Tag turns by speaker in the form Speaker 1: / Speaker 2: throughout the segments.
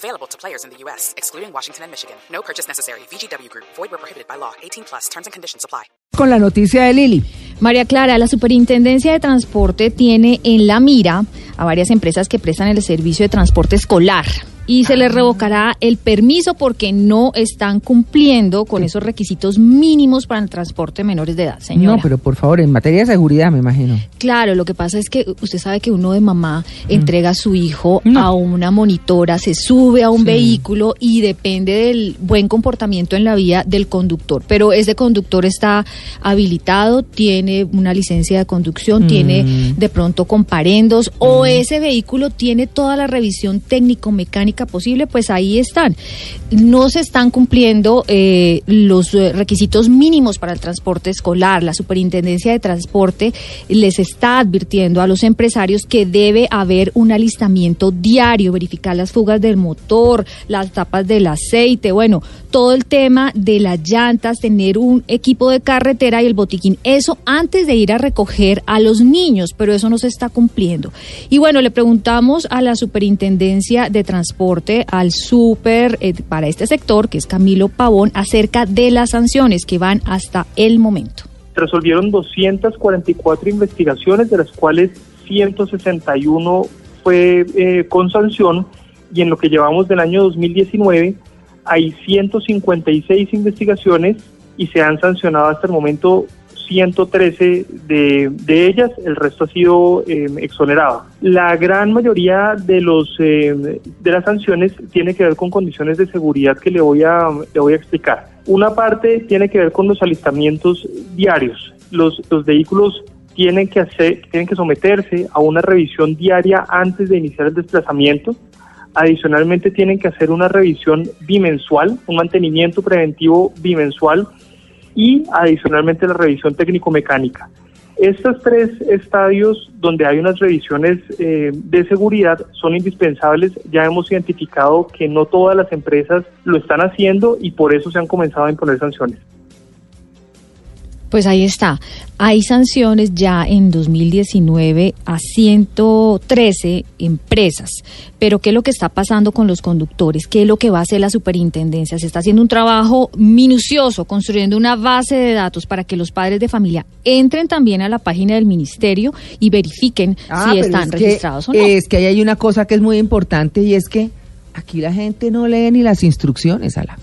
Speaker 1: Available to players in the U.S., excluding Washington and Michigan. No purchase necessary. VGW Group. Void where prohibited by law. 18 plus. Terms and conditions apply.
Speaker 2: Con la noticia de Lili.
Speaker 3: María Clara, la Superintendencia de Transporte tiene en la mira a varias empresas que prestan el servicio de transporte escolar y se les revocará el permiso porque no están cumpliendo con esos requisitos mínimos para el transporte de menores de edad, señora.
Speaker 2: No, pero por favor, en materia de seguridad, me imagino.
Speaker 3: Claro, lo que pasa es que usted sabe que uno de mamá entrega a su hijo a una monitora, se sube a un vehículo y depende del buen comportamiento en la vía del conductor. Pero ese conductor está habilitado, tiene una licencia de conducción, tiene de pronto comparendos o ese vehículo tiene toda la revisión técnico-mecánica posible, pues ahí están. No se están cumpliendo eh, los eh, requisitos mínimos para el transporte escolar. La Superintendencia de Transporte les está advirtiendo a los empresarios que debe haber un alistamiento diario, verificar las fugas del motor, las tapas del aceite, bueno, todo el tema de las llantas, tener un equipo de carretera y el botiquín. Eso antes de ir a recoger a los niños, pero eso no se está cumpliendo. Y bueno, le preguntamos a la Superintendencia de Transporte al super eh, para este sector, que es Camilo Pavón, acerca de las sanciones que van hasta el momento.
Speaker 4: Resolvieron 244 investigaciones, de las cuales 161 fue eh, con sanción, y en lo que llevamos del año 2019 hay 156 investigaciones y se han sancionado hasta el momento 113 de, de ellas, el resto ha sido eh, exonerado. La gran mayoría de los eh, de las sanciones tiene que ver con condiciones de seguridad que le voy a le voy a explicar. Una parte tiene que ver con los alistamientos diarios. Los, los vehículos tienen que hacer tienen que someterse a una revisión diaria antes de iniciar el desplazamiento. Adicionalmente tienen que hacer una revisión bimensual, un mantenimiento preventivo bimensual y adicionalmente la revisión técnico-mecánica. Estos tres estadios donde hay unas revisiones eh, de seguridad son indispensables. Ya hemos identificado que no todas las empresas lo están haciendo y por eso se han comenzado a imponer sanciones.
Speaker 3: Pues ahí está. Hay sanciones ya en 2019 a 113 empresas. Pero ¿qué es lo que está pasando con los conductores? ¿Qué es lo que va a hacer la superintendencia? Se está haciendo un trabajo minucioso, construyendo una base de datos para que los padres de familia entren también a la página del ministerio y verifiquen
Speaker 2: Ah,
Speaker 3: si están registrados o no.
Speaker 2: Es que ahí hay una cosa que es muy importante y es que aquí la gente no lee ni las instrucciones, Ala.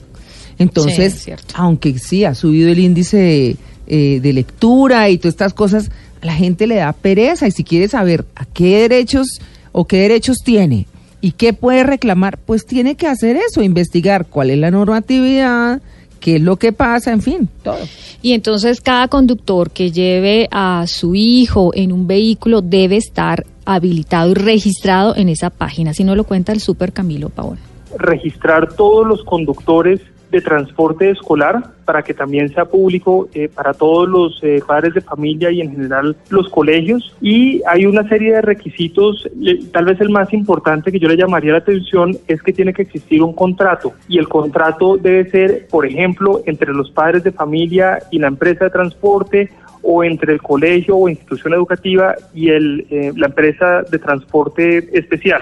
Speaker 2: Entonces,
Speaker 3: Sí,
Speaker 2: aunque sí ha subido el índice eh, de lectura y todas estas cosas, a la gente le da pereza y si quiere saber a qué derechos o qué derechos tiene y qué puede reclamar, pues tiene que hacer eso, investigar cuál es la normatividad, qué es lo que pasa, en fin, todo.
Speaker 3: Y entonces cada conductor que lleve a su hijo en un vehículo debe estar habilitado y registrado en esa página. Si no lo cuenta el super Camilo Pavón.
Speaker 4: registrar todos los conductores de transporte escolar para que también sea público eh, para todos los eh, padres de familia y en general los colegios. Y hay una serie de requisitos, tal vez el más importante que yo le llamaría la atención es que tiene que existir un contrato y el contrato debe ser, por ejemplo, entre los padres de familia y la empresa de transporte o entre el colegio o institución educativa y el, eh, la empresa de transporte especial.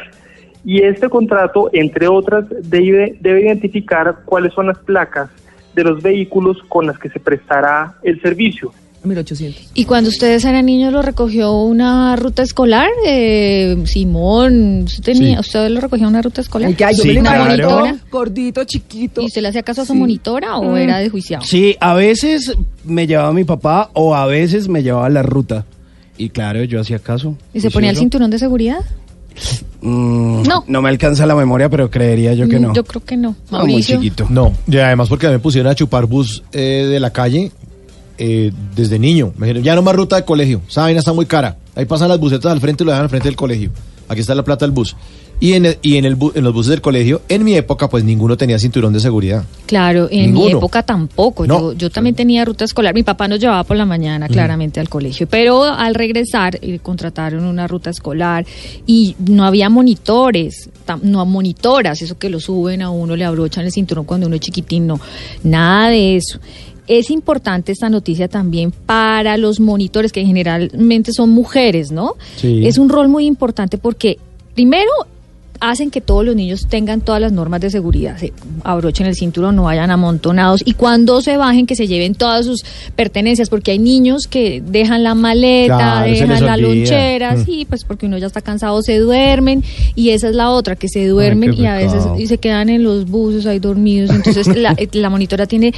Speaker 4: Y este contrato, entre otras, debe, debe identificar cuáles son las placas de los vehículos con las que se prestará el servicio.
Speaker 2: 1800.
Speaker 3: Y cuando ustedes eran niños, ¿lo recogió una ruta escolar? Eh, Simón, ¿usted, tenía, ¿usted lo recogió una ruta escolar?
Speaker 2: Ay, ya, yo
Speaker 5: Sí,
Speaker 2: me lo
Speaker 3: ¿Una
Speaker 2: imagino
Speaker 3: monitora?
Speaker 2: gordito, chiquito.
Speaker 3: ¿Y usted le hacía caso a su
Speaker 2: Sí.
Speaker 3: monitora o
Speaker 2: Mm.
Speaker 3: era de juiciado?
Speaker 5: Sí, a veces me llevaba mi papá o a veces me llevaba la ruta. Y claro, yo hacía caso.
Speaker 3: ¿Y se ponía el cinturón de seguridad?
Speaker 5: Mm,
Speaker 3: No.
Speaker 5: No me alcanza la memoria, pero creería yo que
Speaker 3: Mm,
Speaker 5: no.
Speaker 3: Yo creo que no.
Speaker 5: No, muy chiquito.
Speaker 6: No, y además porque a mí me pusieron a chupar bus eh, de la calle eh, desde niño. Me dijeron, ya no más ruta de colegio, esa vaina está muy cara. Ahí pasan las busetas al frente y lo dejan al frente del colegio. Aquí está la plata del bus. Y en, y en, el bu- en los buses del colegio, en mi época, pues ninguno tenía cinturón de seguridad.
Speaker 3: Claro, en mi época tampoco.
Speaker 6: No.
Speaker 3: Yo, yo también tenía ruta escolar. Mi papá nos llevaba por la mañana claramente al colegio, pero al regresar eh, contrataron una ruta escolar y no había monitores, tam- no monitoras, eso que lo suben a uno, le abrochan el cinturón cuando uno es chiquitín, no, nada de eso. Es importante esta noticia también para los monitores, que generalmente son mujeres, ¿no?
Speaker 5: Sí.
Speaker 3: Es un rol muy importante porque, primero, hacen que todos los niños tengan todas las normas de seguridad, se abrochen el cinturón, no vayan amontonados y cuando se bajen que se lleven todas sus pertenencias, porque hay niños que dejan la maleta,
Speaker 6: Claro,
Speaker 3: dejan la lonchera,
Speaker 6: Mm.
Speaker 3: sí, pues porque uno ya está cansado, se duermen y esa es la otra, que se duermen y a veces y se quedan en los buses ahí dormidos, entonces la, la monitora tiene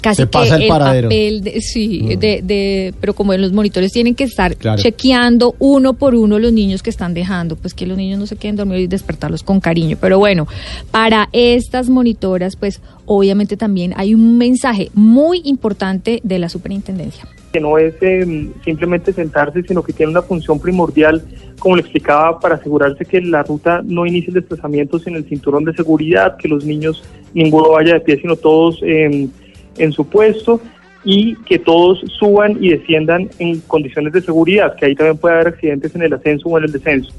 Speaker 3: casi
Speaker 6: Se
Speaker 3: que
Speaker 6: el
Speaker 3: papel de, sí, de, de, pero como los monitores tienen que estar
Speaker 6: Claro.
Speaker 3: chequeando uno por uno los niños que están dejando, pues que los niños no se queden dormidos y despertarlos con cariño. Pero bueno, para estas monitoras, pues obviamente también hay un mensaje muy importante de la superintendencia.
Speaker 4: que no es eh, simplemente sentarse, sino que tiene una función primordial, como le explicaba, para asegurarse que la ruta no inicie el desplazamiento sin el cinturón de seguridad, que los niños, ninguno vaya de pie, sino todos eh, en su puesto y que todos suban y desciendan en condiciones de seguridad, que ahí también puede haber accidentes en el ascenso o en el descenso.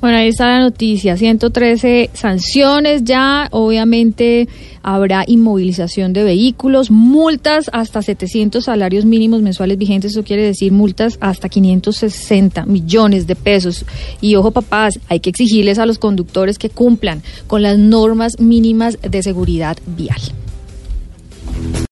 Speaker 3: Bueno, ahí está la noticia, 113 sanciones ya, obviamente habrá inmovilización de vehículos, multas hasta 700 salarios mínimos mensuales vigentes, eso quiere decir multas hasta 560 millones de pesos. Y ojo papás, hay que exigirles a los conductores que cumplan con las normas mínimas de seguridad vial.